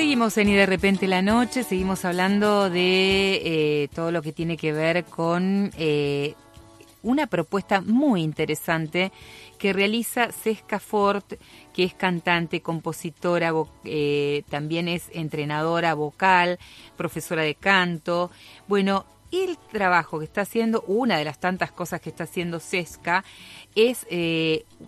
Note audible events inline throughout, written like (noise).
Seguimos en Y de repente la noche, seguimos hablando de eh, todo lo que tiene que ver con eh, una propuesta muy interesante que realiza Cesca Fort, que es cantante, compositora, eh, también es entrenadora vocal, profesora de canto. Bueno, el trabajo que está haciendo, una de las tantas cosas que está haciendo Cesca, es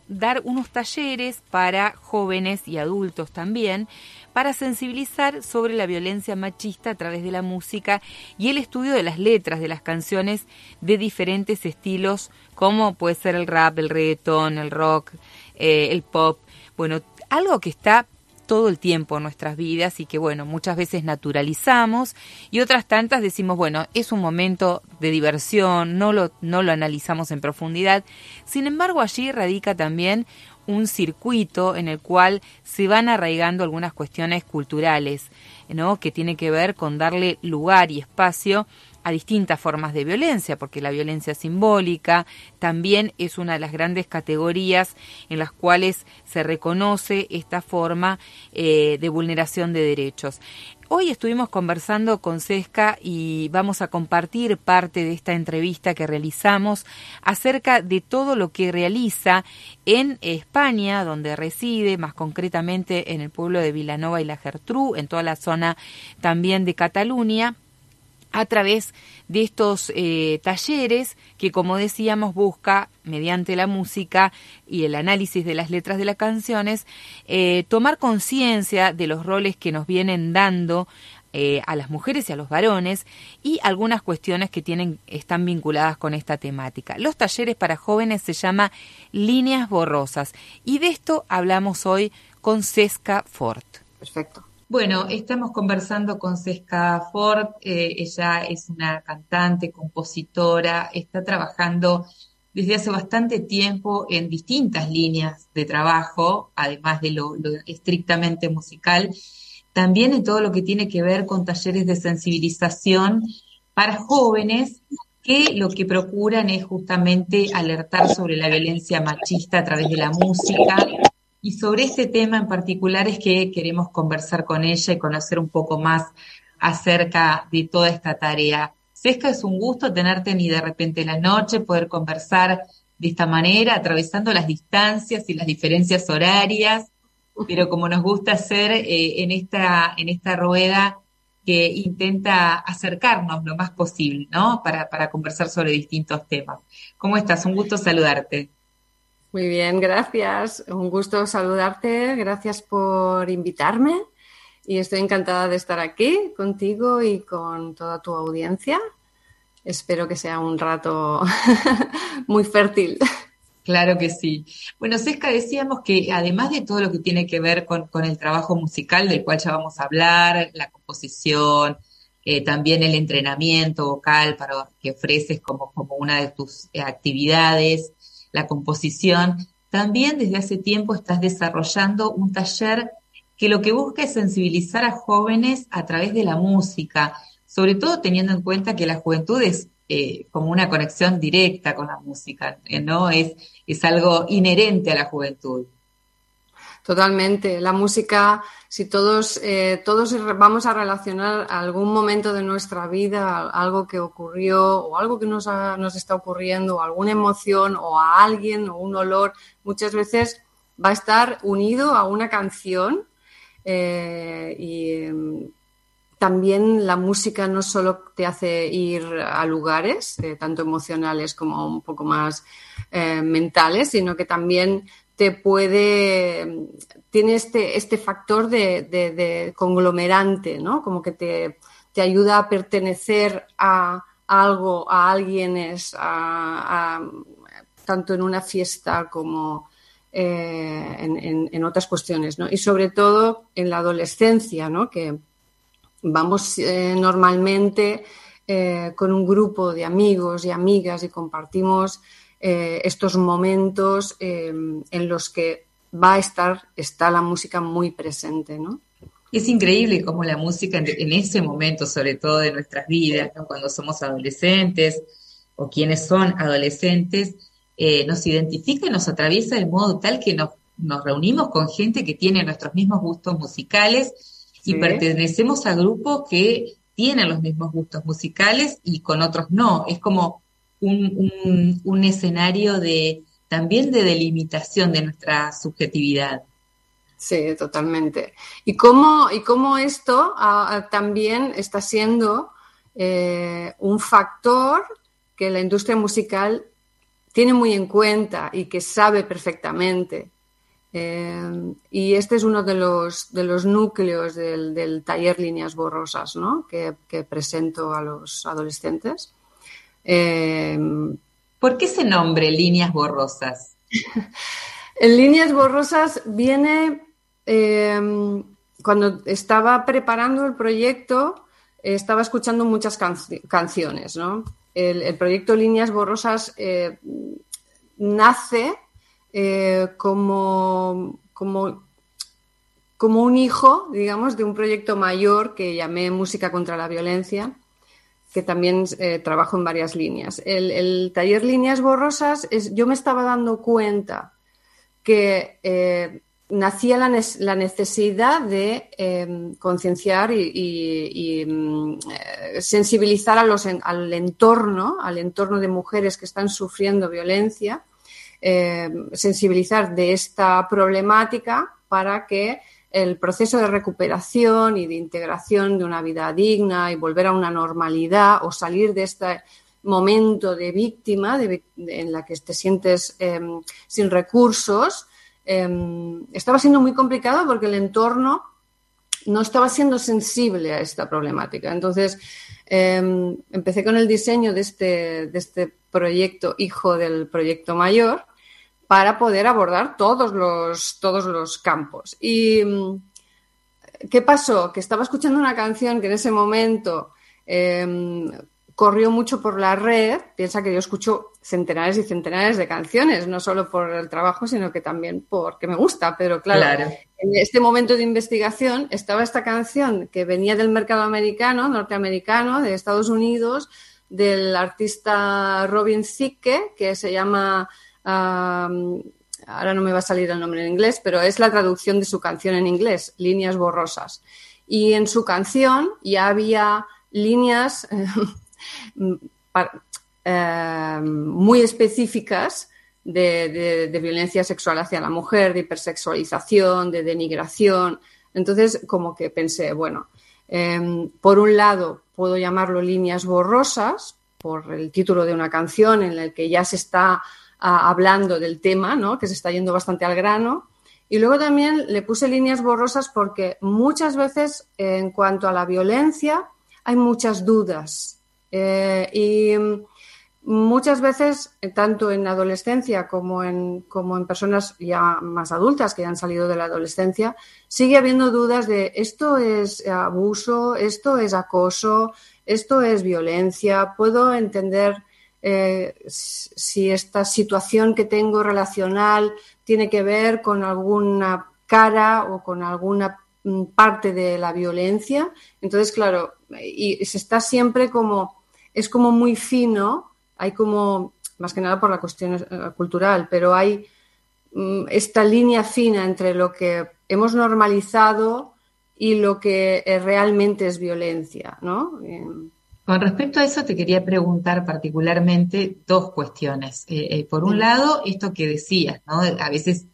dar unos talleres para jóvenes y adultos también, para sensibilizar sobre la violencia machista a través de la música y el estudio de las letras de las canciones de diferentes estilos, como puede ser el rap, el reggaetón, el rock, eh, el pop. Bueno, algo que está todo el tiempo en nuestras vidas y que bueno, muchas veces naturalizamos y otras tantas decimos, bueno, es un momento de diversión, no lo, no lo analizamos en profundidad. Sin embargo, allí radica también un circuito en el cual se van arraigando algunas cuestiones culturales, ¿no? que tiene que ver con darle lugar y espacio a distintas formas de violencia, porque la violencia simbólica también es una de las grandes categorías en las cuales se reconoce esta forma eh, de vulneración de derechos. Hoy estuvimos conversando con Sesca y vamos a compartir parte de esta entrevista que realizamos acerca de todo lo que realiza en España, donde reside, más concretamente en el pueblo de Vilanova y la Gertrú, en toda la zona también de Cataluña a través de estos eh, talleres que, como decíamos, busca, mediante la música y el análisis de las letras de las canciones, eh, tomar conciencia de los roles que nos vienen dando eh, a las mujeres y a los varones y algunas cuestiones que tienen, están vinculadas con esta temática. Los talleres para jóvenes se llama Líneas Borrosas y de esto hablamos hoy con Cesca Ford. Perfecto. Bueno, estamos conversando con Cesca Ford, eh, ella es una cantante, compositora, está trabajando desde hace bastante tiempo en distintas líneas de trabajo, además de lo, estrictamente musical, también en todo lo que tiene que ver con talleres de sensibilización para jóvenes que lo que procuran es justamente alertar sobre la violencia machista a través de la música, y sobre este tema en particular es que queremos conversar con ella y conocer un poco más acerca de toda esta tarea. Sesca, es un gusto tenerte ni de repente la noche, poder conversar de esta manera, atravesando las distancias y las diferencias horarias, pero como nos gusta hacer eh, en, esta, en esta rueda que intenta acercarnos lo más posible, ¿no? Para, para conversar sobre distintos temas. ¿Cómo estás? Un gusto saludarte. Muy bien, gracias. Un gusto saludarte. Gracias por invitarme y estoy encantada de estar aquí contigo y con toda tu audiencia. Espero que sea un rato (laughs) muy fértil. Claro que sí. Bueno, Sesca, decíamos que además de todo lo que tiene que ver con, el trabajo musical, del cual ya vamos a hablar, la composición, eh, también el entrenamiento vocal para, que ofreces como, como una de tus actividades, la composición, también desde hace tiempo estás desarrollando un taller que lo que busca es sensibilizar a jóvenes a través de la música, sobre todo teniendo en cuenta que la juventud es eh, como una conexión directa con la música, ¿no? Es, es algo inherente a la juventud. Totalmente. La música, si todos, eh, todos vamos a relacionar algún momento de nuestra vida, algo que ocurrió o algo que nos, nos está ocurriendo, o alguna emoción o a alguien o un olor, muchas veces va a estar unido a una canción eh, y em, también la música no solo te hace ir a lugares, eh, tanto emocionales como un poco más mentales, sino que también te puede, tiene este, este factor de, conglomerante, ¿no? Como que te, ayuda a pertenecer a algo, a alguien, es, tanto en una fiesta como eh, en, otras cuestiones, ¿no? Y sobre todo en la adolescencia, ¿no? Que vamos eh, normalmente eh, con un grupo de amigos y amigas y compartimos eh, estos momentos eh, en los que va a estar, está la música muy presente, ¿no? Es increíble cómo la música en, ese momento, sobre todo de nuestras vidas, cuando somos adolescentes o quienes son adolescentes, eh, nos identifica y nos atraviesa de modo tal que nos, nos reunimos con gente que tiene nuestros mismos gustos musicales y pertenecemos a grupos que tienen los mismos gustos musicales y con otros no. Es como un, un, escenario de también de delimitación de nuestra subjetividad. Sí, totalmente. Y cómo, y cómo esto ah, ah, también está siendo eh, un factor que la industria musical tiene muy en cuenta y que sabe perfectamente. Eh, y este es uno de los, de los núcleos del, taller Líneas Borrosas ¿no? que, presento a los adolescentes. Eh, ¿Por qué ese nombre, Líneas Borrosas? (laughs) en Líneas Borrosas viene eh, cuando estaba preparando el proyecto, estaba escuchando muchas canciones. ¿no? El, proyecto Líneas Borrosas nace eh, como, como, como un hijo, digamos, de un proyecto mayor que llamé Música contra la Violencia, que también eh, trabajo en varias líneas. El, taller Líneas Borrosas, es, yo me estaba dando cuenta que eh, nacía la, necesidad de concienciar y, mm, sensibilizar a los, al entorno, al entorno de mujeres que están sufriendo violencia, eh, sensibilizar de esta problemática para que el proceso de recuperación y de integración de una vida digna y volver a una normalidad o salir de este momento de víctima en la que te sientes em, sin recursos, em, estaba siendo muy complicado porque el entorno no estaba siendo sensible a esta problemática. Entonces, em, empecé con el diseño de este, de este proyecto, hijo del proyecto mayor, para poder abordar todos los, todos los campos. ¿Y mm, qué pasó? Que estaba escuchando una canción que en ese momento em, corrió mucho por la red. Piensa que yo escucho centenares y centenares de canciones, no solo por el trabajo, sino que también porque me gusta. Pero claro, en este momento de investigación estaba esta canción que venía del mercado americano, norteamericano, de Estados Unidos, del artista Robin Thicke, que se llama ahora no me va a salir el nombre en inglés, pero es la traducción de su canción en inglés, Líneas Borrosas. Y en su canción ya había líneas (laughs) eh, muy específicas de, violencia sexual hacia la mujer, de hipersexualización, de denigración. Entonces, como que pensé, bueno, em, por un lado puedo llamarlo líneas borrosas por el título de una canción en la que ya se está hablando del tema, ¿no? que se está yendo bastante al grano. Y luego también le puse líneas borrosas porque muchas veces en cuanto a la violencia hay muchas dudas. Eh, y muchas veces, tanto en adolescencia como en, como en personas ya más adultas que ya han salido de la adolescencia, sigue habiendo dudas de esto es abuso, esto es acoso, esto es violencia, puedo entender eh, si esta situación que tengo relacional tiene que ver con alguna cara o con alguna mm, parte de la violencia. Entonces, claro, y se está siempre como, es como muy fino, hay como, más que nada por la cuestión eh, cultural, pero hay mm, esta línea fina entre lo que hemos normalizado y lo que eh, realmente es violencia, ¿no? Con respecto a eso, te quería preguntar particularmente dos cuestiones. Eh, eh, por un lado, esto que decías, ¿no? A veces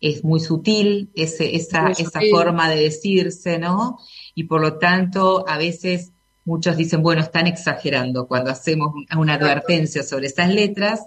es muy sutil ese, esa, esa forma de decirse, ¿no? Y por lo tanto, a veces muchos dicen, bueno, están exagerando cuando hacemos una advertencia sobre esas letras.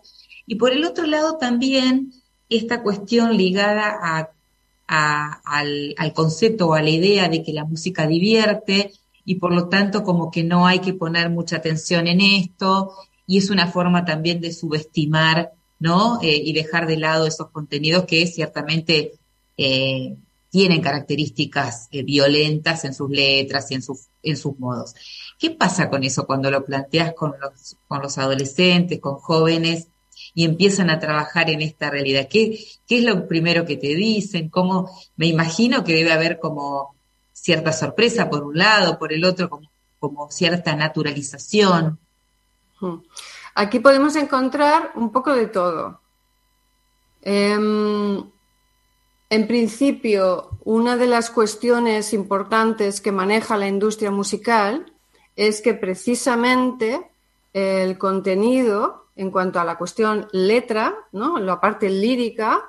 Y por el otro lado, también esta cuestión ligada a, al, al concepto o a la idea de que la música divierte y por lo tanto como que no hay que poner mucha atención en esto y es una forma también de subestimar, ¿no? Eh, y dejar de lado esos contenidos que ciertamente eh, tienen características eh, violentas en sus letras y en, sus en sus modos. ¿Qué pasa con eso cuando lo planteas con los, con los adolescentes, con jóvenes? y empiezan a trabajar en esta realidad. ¿Qué, ¿Qué es lo primero que te dicen? ¿Cómo? Me imagino que debe haber como cierta sorpresa por un lado, por el otro como, cierta naturalización. Aquí podemos encontrar un poco de todo. Em, en principio, una de las cuestiones importantes que maneja la industria musical es que precisamente el contenido, en cuanto a la cuestión letra, ¿no? la parte lírica,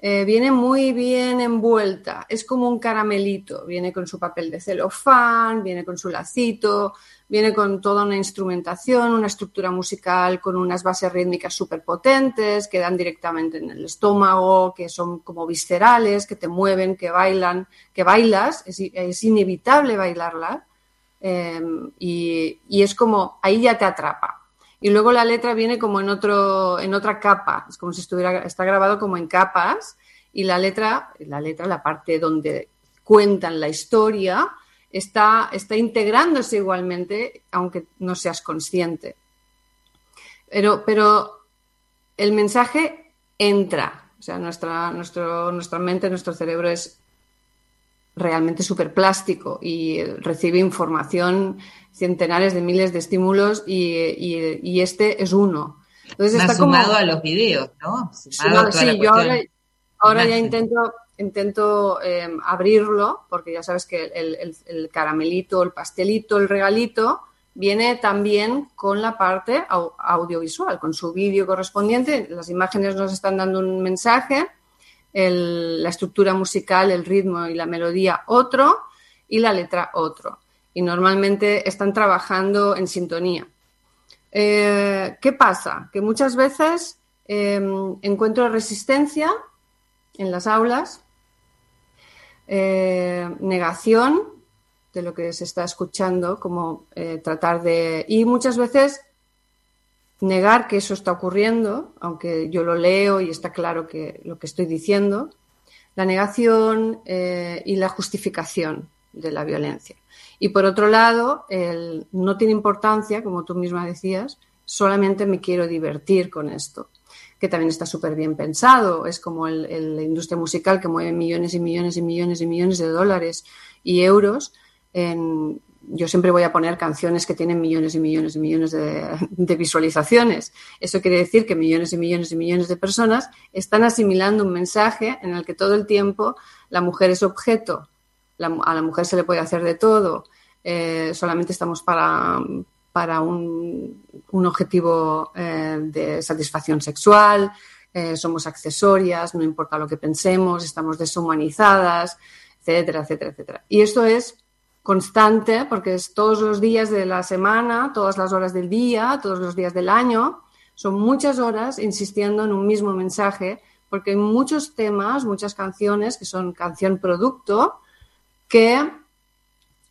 eh, viene muy bien envuelta. Es como un caramelito. Viene con su papel de celofán, viene con su lacito, viene con toda una instrumentación, una estructura musical con unas bases rítmicas súper potentes que dan directamente en el estómago, que son como viscerales, que te mueven, que bailan, que bailas. Es, inevitable bailarla. Eh, y, y es como, ahí ya te atrapa. Y luego la letra viene como en, otro, en otra capa, es como si estuviera, está grabado como en capas y la letra, la letra, la parte donde cuentan la historia, está, está integrándose igualmente, aunque no seas consciente. Pero, pero el mensaje entra, o sea, nuestra, nuestro, nuestra mente, nuestro cerebro es realmente súper plástico y recibe información centenares de miles de estímulos y, este es uno. Entonces está sumado a los videos, ¿no? sí, yo ahora, ya intento, intento em, abrirlo, porque ya sabes que el, caramelito, el pastelito, el regalito, viene también con la parte audiovisual, con su vídeo correspondiente. Las imágenes nos están dando un mensaje, la estructura musical, el ritmo y la melodía otro, y la letra otro y normalmente están trabajando en sintonía. Eh, ¿Qué pasa? Que muchas veces em, encuentro resistencia en las aulas, eh, negación de lo que se está escuchando, como eh, tratar de... Y muchas veces negar que eso está ocurriendo, aunque yo lo leo y está claro que lo que estoy diciendo, la negación y la justificación de la violencia. Y por otro lado, el, no tiene importancia, como tú misma decías, solamente me quiero divertir con esto, que también está súper bien pensado. Es como la industria musical que mueve millones y millones y millones y millones de dólares y euros. Yo siempre voy a poner canciones que tienen millones y millones y millones de, visualizaciones. Eso quiere decir que millones y millones y millones de personas están asimilando un mensaje en el que todo el tiempo la mujer es objeto a la mujer se le puede hacer de todo, eh, solamente estamos para, para un, objetivo eh, de satisfacción sexual, eh, somos accesorias, no importa lo que pensemos, estamos deshumanizadas, etcétera, etcétera, etcétera. Y esto es constante porque es todos los días de la semana, todas las horas del día, todos los días del año, son muchas horas insistiendo en un mismo mensaje porque hay muchos temas, muchas canciones que son canción producto, que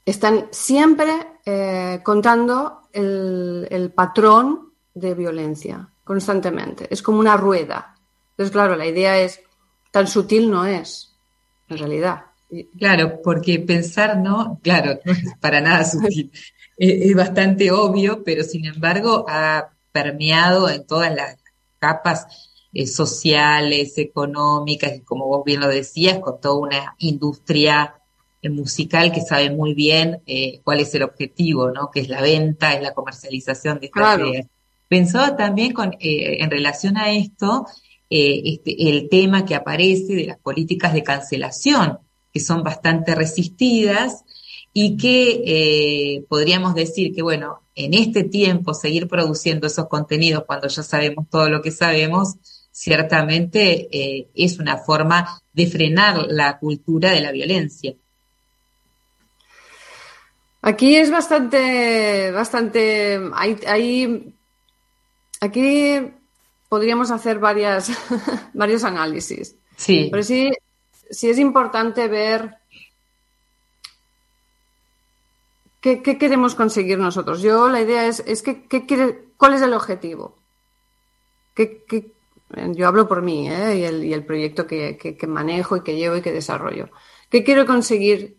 están siempre eh, contando el, patrón de violencia constantemente. Es como una rueda. Entonces, claro, la idea es, tan sutil no es, en realidad. Claro, porque pensar no, claro, no es para nada sutil. (laughs) es, bastante obvio, pero sin embargo ha permeado en todas las capas eh, sociales, económicas, y como vos bien lo decías, con toda una industria musical que sabe muy bien eh, cuál es el objetivo, ¿no? Que es la venta, es la comercialización de estas ideas. Pensaba también con, eh, en relación a esto, eh, este, el tema que aparece de las políticas de cancelación, que son bastante resistidas y que podríamos decir que, bueno, en este tiempo seguir produciendo esos contenidos cuando ya sabemos todo lo que sabemos, ciertamente es una forma de frenar la cultura de la violencia. Aquí es bastante, bastante, hay, aquí podríamos hacer varias, (laughs) varios análisis. Sí. Pero sí, sí es importante ver qué, queremos conseguir nosotros. Yo la idea es, es que, quiere, cuál es el objetivo. yo hablo por mí ¿eh? y, el, proyecto que, que manejo y que llevo y que desarrollo. ¿Qué quiero conseguir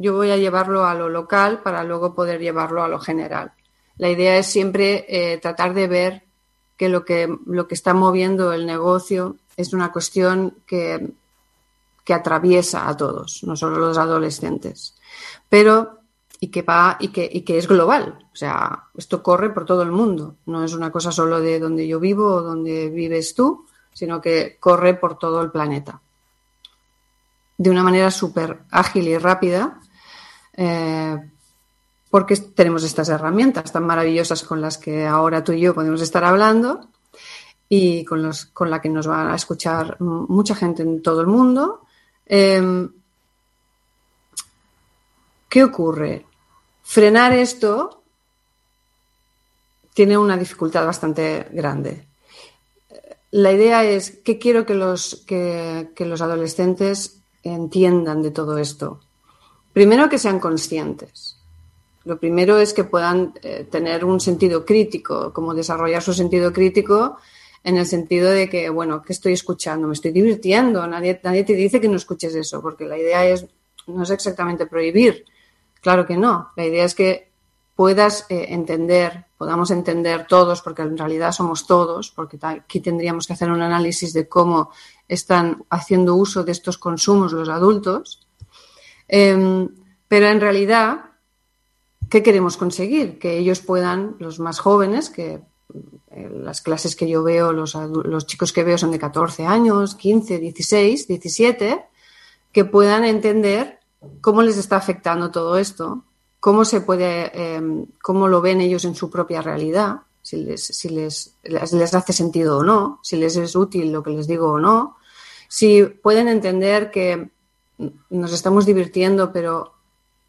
yo voy a llevarlo a lo local para luego poder llevarlo a lo general. La idea es siempre eh, tratar de ver que lo, que lo que está moviendo el negocio es una cuestión que, que atraviesa a todos, no solo los adolescentes, pero y que va y que, y que es global. O sea, esto corre por todo el mundo. No es una cosa solo de donde yo vivo o donde vives tú, sino que corre por todo el planeta. de una manera súper ágil y rápida, eh, porque tenemos estas herramientas tan maravillosas con las que ahora tú y yo podemos estar hablando y con, los, con la que nos va a escuchar mucha gente en todo el mundo. Em, ¿Qué ocurre? Frenar esto tiene una dificultad bastante grande. La idea es qué quiero que los, que, los adolescentes entiendan de todo esto. Primero que sean conscientes. Lo primero es que puedan eh, tener un sentido crítico, como desarrollar su sentido crítico en el sentido de que, bueno, ¿qué estoy escuchando? Me estoy divirtiendo. Nadie, nadie te dice que no escuches eso, porque la idea es, no es exactamente prohibir. Claro que no. La idea es que puedas eh, entender, podamos entender todos, porque en realidad somos todos, porque aquí tendríamos que hacer un análisis de cómo están haciendo uso de estos consumos los adultos. Em, pero en realidad, ¿qué queremos conseguir? Que ellos puedan, los más jóvenes, que las clases que yo veo, los, los chicos que veo son de 14 años, 15, 16, 17, que puedan entender cómo les está afectando todo esto, cómo se puede, em, cómo lo ven ellos en su propia realidad, si les, si les, les, hace sentido o no, si les es útil lo que les digo o no, si pueden entender que nos estamos divirtiendo, pero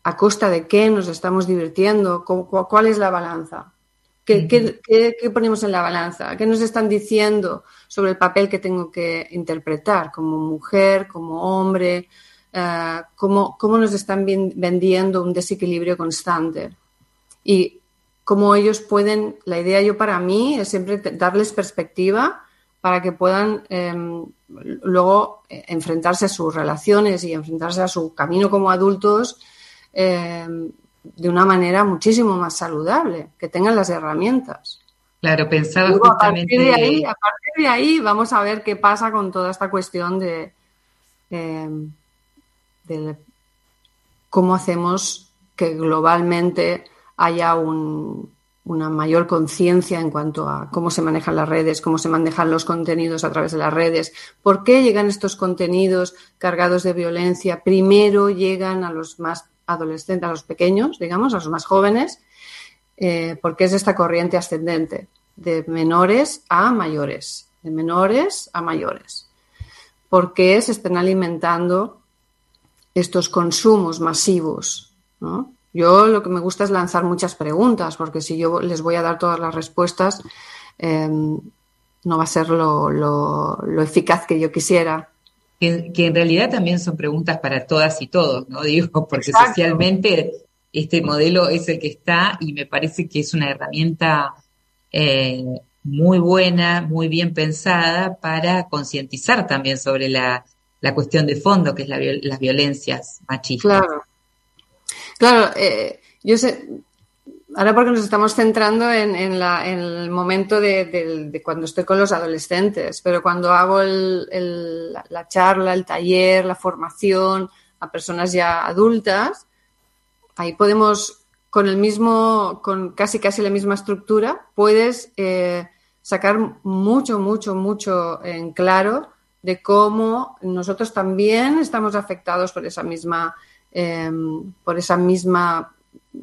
a costa de qué nos estamos divirtiendo, cuál es la balanza. ¿Qué, qué, ponemos en la balanza? ¿Qué nos están diciendo sobre el papel que tengo que interpretar como mujer, como hombre, eh, cómo, nos están vendiendo un desequilibrio constante. Y cómo ellos pueden, la idea yo para mí es siempre darles perspectiva para que puedan em, luego eh, enfrentarse a sus relaciones y enfrentarse a su camino como adultos em, de una manera muchísimo más saludable, que tengan las herramientas. Claro, pensaba justamente... A partir, de ahí, vamos a ver qué pasa con toda esta cuestión de, em, cómo hacemos que globalmente haya una mayor conciencia en cuanto a cómo se manejan las redes, cómo se manejan los contenidos a través de las redes, por qué llegan estos contenidos cargados de violencia. Primero llegan a los más adolescentes, a los pequeños, digamos, a los más jóvenes, eh, porque es esta corriente ascendente de menores a mayores, de menores a mayores. ¿Por qué se están alimentando estos consumos masivos. Yo lo que me gusta es lanzar muchas preguntas, porque si yo les voy a dar todas las respuestas, em, no va a ser lo, eficaz que yo quisiera. Que, en realidad también son preguntas para todas y todos, ¿no? (laughs) Digo, porque socialmente este modelo es el que está y me parece que es una herramienta eh, muy buena, muy bien pensada para concientizar también sobre la la cuestión de fondo, que es la, las violencias machistas. Claro. Claro, eh, yo sé, ahora porque nos estamos centrando en, el momento de, cuando estoy con los adolescentes, pero cuando hago la charla, el taller, la formación a personas ya adultas, ahí podemos, con el mismo, con casi casi la misma estructura, puedes eh, sacar mucho, mucho, mucho en claro de cómo nosotros también estamos afectados por esa misma, em, por esa misma,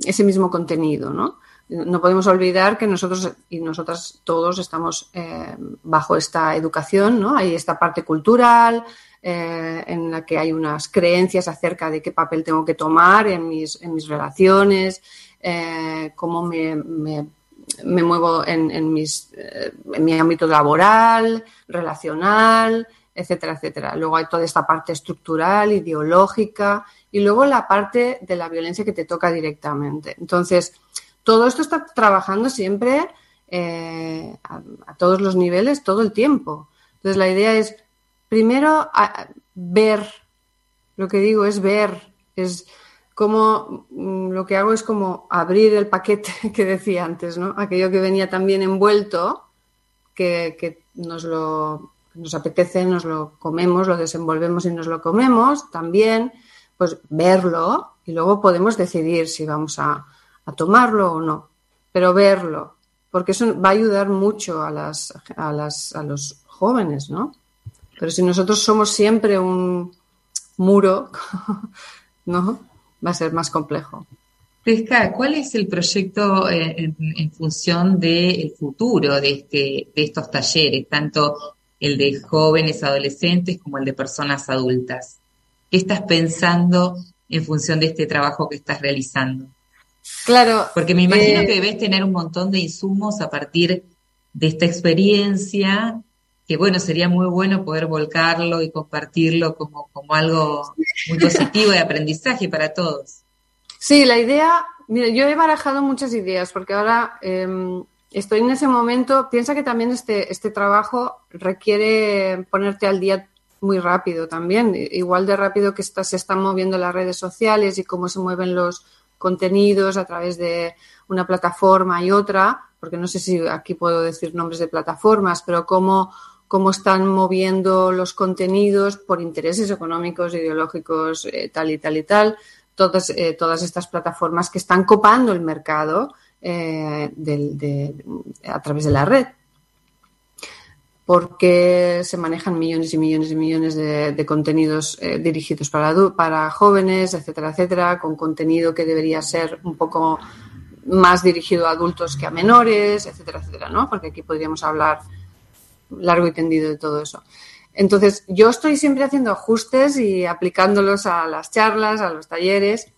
ese mismo contenido, ¿no? No podemos olvidar que nosotros y nosotras todos estamos em, bajo esta educación, ¿no? Hay esta parte cultural, eh, en la que hay unas creencias acerca de qué papel tengo que tomar en mis, en mis relaciones, eh, cómo me, me, muevo en, en, mis, eh, en mi ámbito laboral, relacional, etcétera, etcétera. Luego hay toda esta parte estructural, ideológica y luego la parte de la violencia que te toca directamente. Entonces, todo esto está trabajando siempre eh, a, todos los niveles, todo el tiempo. Entonces, la idea es, primero, ver, lo que digo es ver, es como mm, lo que hago es como abrir el paquete (laughs) que decía antes, ¿no? Aquello que venía también envuelto, que nos lo nos apetece, nos lo comemos, lo desenvolvemos y nos lo comemos, también, pues verlo y luego podemos decidir si vamos a, tomarlo o no. Pero verlo, porque eso va a ayudar mucho a, las, a, las, a los jóvenes, ¿no? Pero si nosotros somos siempre un, muro, (laughs) ¿no? Va a ser más complejo. Pesca, ¿cuál es el proyecto eh, en, función del futuro de, este, de estos talleres, tanto el de jóvenes, adolescentes, como el de personas adultas? ¿Qué estás pensando en función de este trabajo que estás realizando? Claro. Porque me imagino eh, que debes tener un montón de insumos a partir de esta experiencia, que bueno, sería muy bueno poder volcarlo y compartirlo como, como algo muy (laughs) positivo de aprendizaje para todos. Sí, la idea, mira, yo he barajado muchas ideas porque ahora em, estoy en ese momento, piensa que también este, este trabajo requiere ponerte al día muy rápido también, igual de rápido que se están moviendo las redes sociales y cómo se mueven los contenidos a través de una plataforma y otra, porque no sé si aquí puedo decir nombres de plataformas, pero cómo, cómo están moviendo los contenidos por intereses económicos, ideológicos, eh, tal y tal y tal, todas, eh, todas estas plataformas que están copando el mercado eh, a través de la red porque se manejan millones y millones y millones de, contenidos eh, dirigidos para, para jóvenes, etcétera, etcétera, con contenido que debería ser un poco más dirigido a adultos que a menores, etcétera, etcétera, ¿no? Porque aquí podríamos hablar largo y tendido de todo eso. Entonces, yo estoy siempre haciendo ajustes y aplicándolos a las charlas, a los talleres,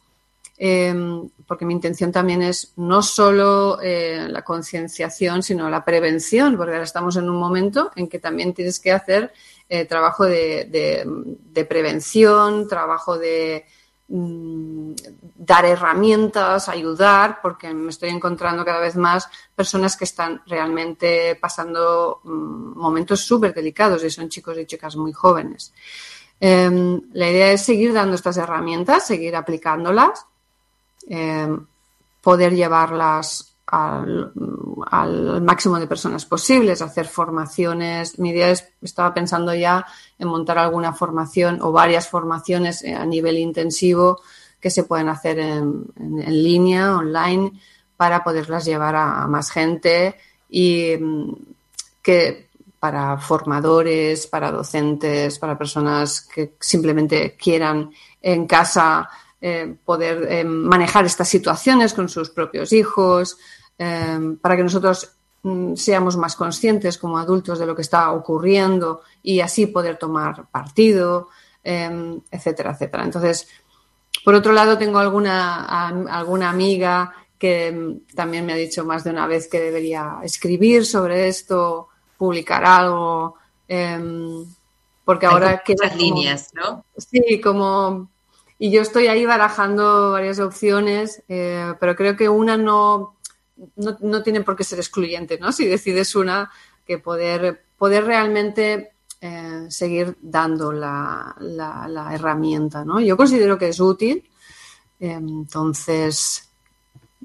Em, porque mi intención también es no solo eh, la concienciación, sino la prevención, porque ahora estamos en un momento en que también tienes que hacer eh, trabajo de, prevención, trabajo de mm, dar herramientas, ayudar, porque me estoy encontrando cada vez más personas que están realmente pasando mm, momentos súper delicados y son chicos y chicas muy jóvenes. Em, la idea es seguir dando estas herramientas, seguir aplicándolas Em, poder llevarlas al, máximo de personas posibles, hacer formaciones. Mi idea es, estaba pensando ya en montar alguna formación o varias formaciones a nivel intensivo que se pueden hacer en, línea, online, para poderlas llevar a, más gente y em, que para formadores, para docentes, para personas que simplemente quieran en casa eh, poder eh, manejar estas situaciones con sus propios hijos, eh, para que nosotros mm, seamos más conscientes como adultos de lo que está ocurriendo y así poder tomar partido, etcétera, etcétera. Entonces, por otro lado, tengo alguna, alguna amiga que mm, también me ha dicho más de una vez que debería escribir sobre esto, publicar algo, porque ahora quedan líneas, ¿no? Sí, como y yo estoy ahí barajando varias opciones, eh, pero creo que una no, no, tiene por qué ser excluyente, ¿no? Si decides una, que poder, poder realmente eh, seguir dando la, la, herramienta, ¿no? Yo considero que es útil, entonces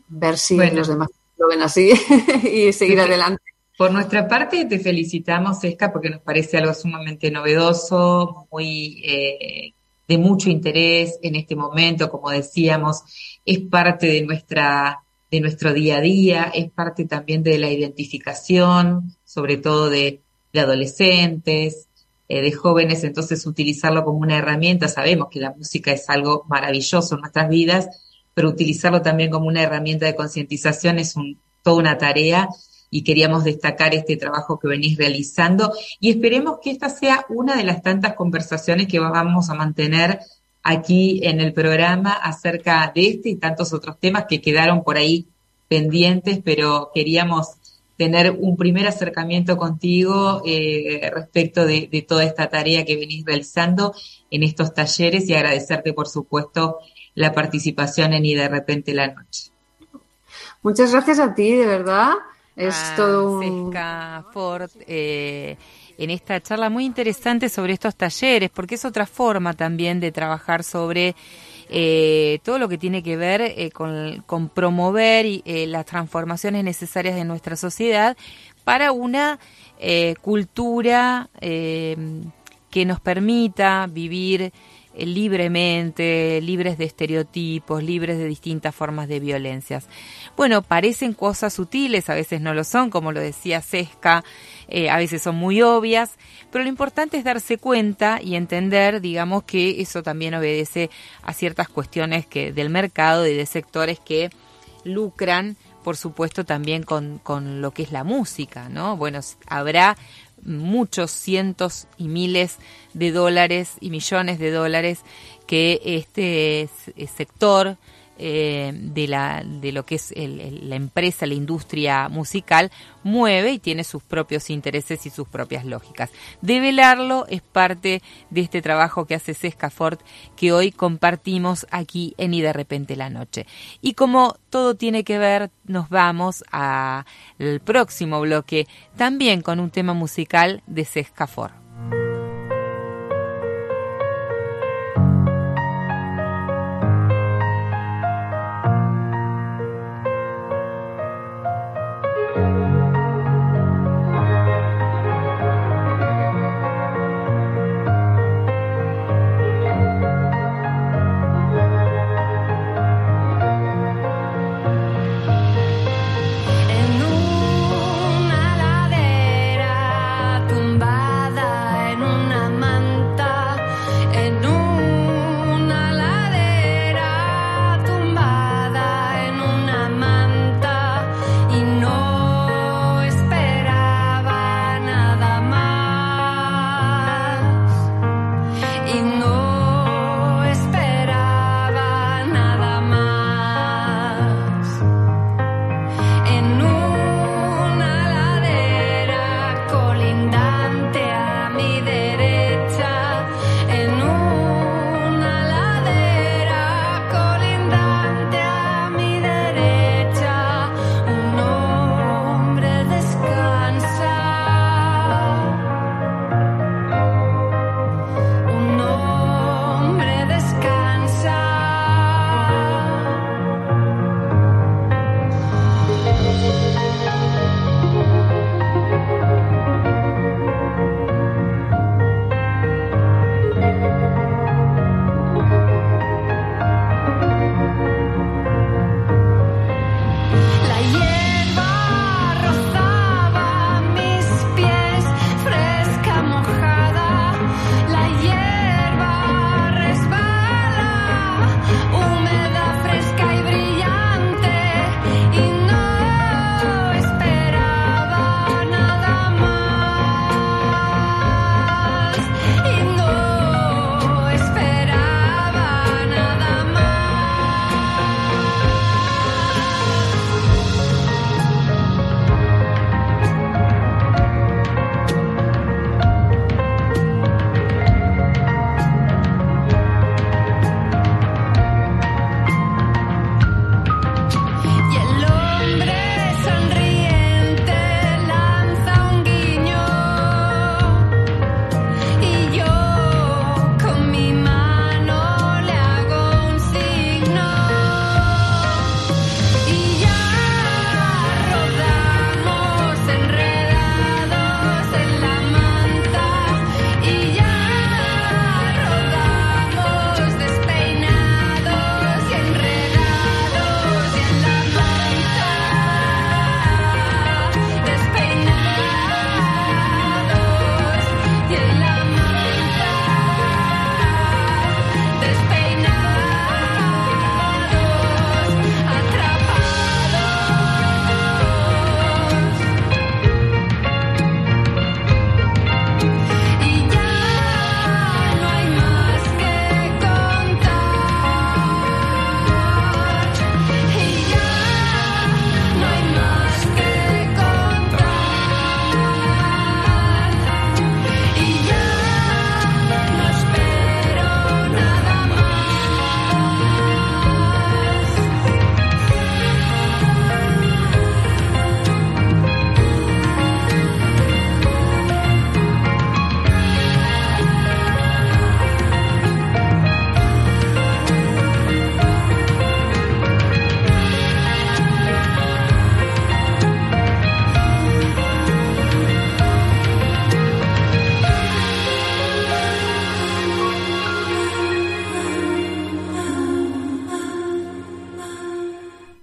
ver si los demás lo ven así (laughs) y seguir adelante. Por nuestra parte, te felicitamos, Esca, porque nos parece algo sumamente novedoso, muy eh, de mucho interés en este momento, como decíamos, es parte de nuestra de nuestro día a día, es parte también de la identificación, sobre todo de, adolescentes, eh, de jóvenes, entonces utilizarlo como una herramienta, sabemos que la música es algo maravilloso en nuestras vidas, pero utilizarlo también como una herramienta de concientización es un, toda una tarea y queríamos destacar este trabajo que venís realizando y esperemos que esta sea una de las tantas conversaciones que vamos a mantener aquí en el programa acerca de este y tantos otros temas que quedaron por ahí pendientes, pero queríamos tener un primer acercamiento contigo eh, respecto de, de, toda esta tarea que venís realizando en estos talleres y agradecerte, por supuesto, la participación en Y de repente la noche. Muchas gracias a ti, de verdad. Es todo Ford, eh, en esta charla muy interesante sobre estos talleres, porque es otra forma también de trabajar sobre eh, todo lo que tiene que ver eh, con, promover las transformaciones necesarias de nuestra sociedad para una cultura que nos permita vivir eh, libremente, libres de estereotipos, libres de distintas formas de violencias. Bueno, parecen cosas sutiles, a veces no lo son, como lo decía Sesca, eh, a veces son muy obvias, pero lo importante es darse cuenta y entender, digamos, que eso también obedece a ciertas cuestiones que del mercado y de sectores que lucran por supuesto también con, con lo que es la música, ¿no? Bueno, habrá muchos cientos y miles de dólares y millones de dólares que este sector eh, de, la, de lo que es la empresa, la industria musical, mueve y tiene sus propios intereses y sus propias lógicas. Develarlo es parte de este trabajo que hace Sesca Ford que hoy compartimos aquí en Y de repente la noche. Y como todo tiene que ver, nos vamos al próximo bloque también con un tema musical de Sesca Ford.